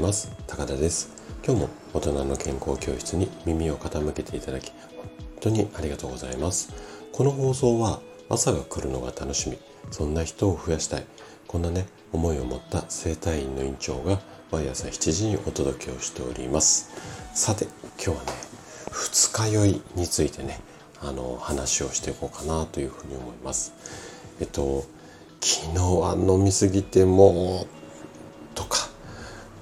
ます。高田です。今日も大人の健康教室に耳を傾けていただき本当にありがとうございます。この放送は朝が来るのが楽しみ。そんな人を増やしたい。こんなね思いを持った整体院の院長が毎朝7時にお届けをしております。さて今日はね二日酔いについてねあの話をしていこうかなというふうに思います。えっと昨日は飲みすぎてもとか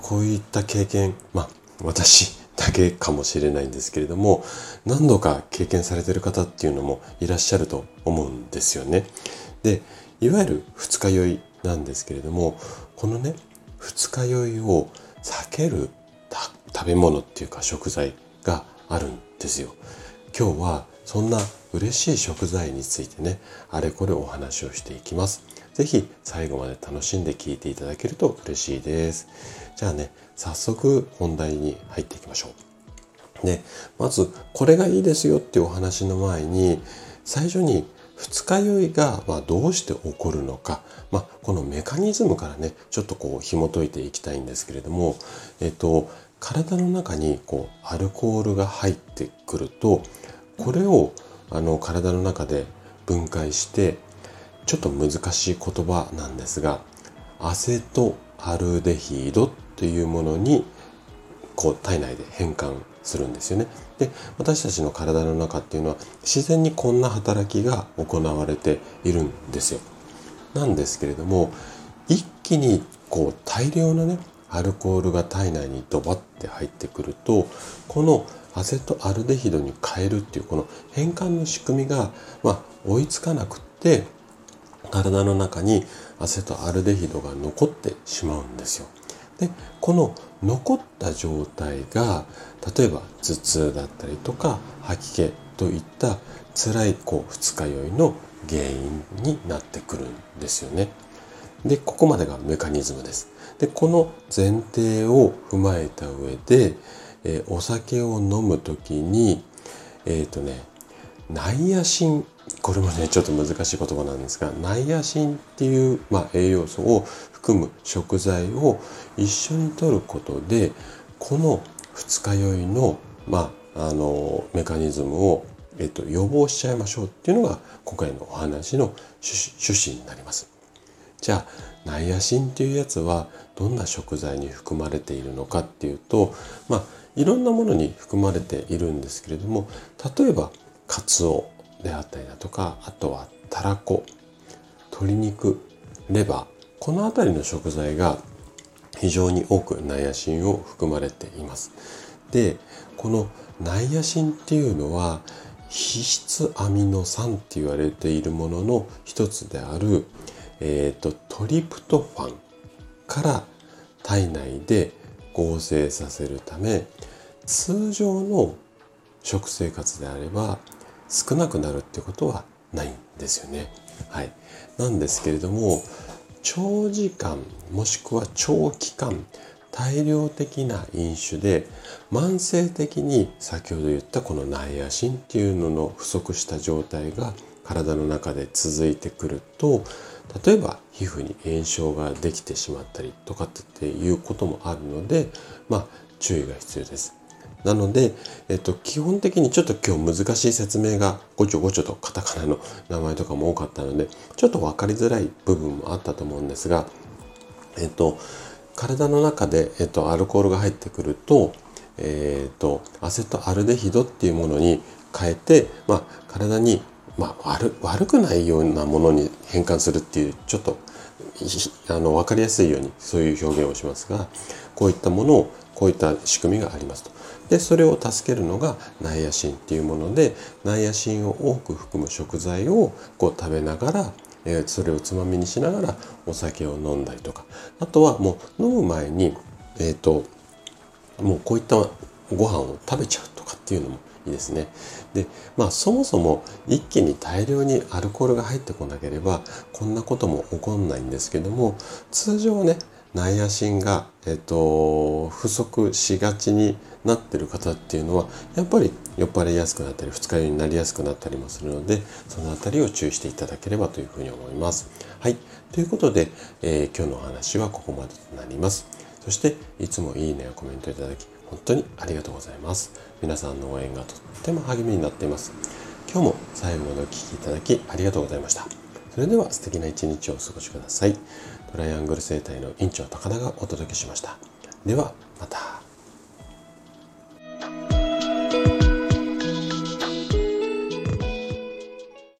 こういった経験まあ私だけかもしれないんですけれども何度か経験されてる方っていうのもいらっしゃると思うんですよね。でいわゆる二日酔いなんですけれどもこのね二日酔いを避ける食べ物っていうか食材があるんですよ。今日はそんな嬉しい食材についてねあれこれお話をしていきます。是非最後まで楽しんで聞いていただけると嬉しいです。じゃあね、早速本題に入っていきましょう。で、まずこれがいいですよっていうお話の前に、最初に二日酔いがまどうして起こるのか、まあ、このメカニズムからね、ちょっとこう紐解いていきたいんですけれども、えっと、体の中にこうアルコールが入ってくると、これをあの体の中で分解してちょっと難しい言葉なんですがアセトアルデヒドというものにこう体内で変換するんですよね。で私たちの体の中っていうのは自然にこんな働きが行われているんですよ。なんですけれども一気にこう大量のねアルコールが体内にドバッて入ってくるとこのアセトアルデヒドに変えるっていうこの変換の仕組みが、まあ、追いつかなくって体の中にアセトアルデヒドが残ってしまうんですよ。でこの残った状態が例えば頭痛だったりとか吐き気といった辛いこう二日酔いの原因になってくるんですよね。でここまでがメカニズムです。でこの前提を踏まえた上で、えー、お酒を飲む時にえっ、ー、とねナイアシンこれもね ちょっと難しい言葉なんですがナイアシンっていう、まあ、栄養素を含む食材を一緒に摂ることでこの二日酔いの,、まあ、あのメカニズムを、えっと、予防しちゃいましょうっていうのが今回のお話の趣旨になります。じゃあナイアシンっていうやつはどんな食材に含まれているのかっていうとまあいろんなものに含まれているんですけれども例えばカツオであったりだとかあとはたらこ鶏肉レバーこの辺りの食材が非常に多くナイアシンを含まれています。でこのナイアシンっていうのは脂質アミノ酸って言われているものの一つである、えーと、トリプトファンから体内で合成させるため通常の食生活であれば少なくなるってことはないんですよね。はい、なんですけれども長時間もしくは長期間大量的な飲酒で慢性的に先ほど言ったこのナイアシンっていうのの不足した状態が体の中で続いてくると例えば皮膚に炎症ができてしまったりとかっていうこともあるのでまあ注意が必要です。なので、えっと、基本的にちょっと今日難しい説明がごちょごちょとカタカナの名前とかも多かったので、ちょっと分かりづらい部分もあったと思うんですが、えっと、体の中で、えっと、アルコールが入ってくると、えっと、アセトアルデヒドっていうものに変えて、まあ、体に、まあ、悪悪くないようなものに変換するっていう、ちょっとあの分かりやすいようにそういう表現をしますがこういったものをこういった仕組みがありますと。でそれを助けるのがナイアシンっていうものでナイアシンを多く含む食材をこう食べながらえそれをつまみにしながらお酒を飲んだりとかあとはもう飲む前にえっ、ー、ともうこういったご飯を食べちゃうとかっていうのもですね。でまあそもそも一気に大量にアルコールが入ってこなければこんなことも起こんないんですけども通常ねナイアシンが、えっと、不足しがちになってる方っていうのはやっぱり酔っ払いやすくなったり二日酔いになりやすくなったりもするのでその辺りを注意していただければというふうに思います。はい。ということで、えー、今日のお話はここまでとなります。そしていつもいいねやコメントいただき本当にありがとうございます。皆さんの応援がとっても励みになっています。今日も最後までお聴きいただきありがとうございました。それでは素敵な一日をお過ごしください。トライアングル生態の院長高田がお届けしました。ではまた。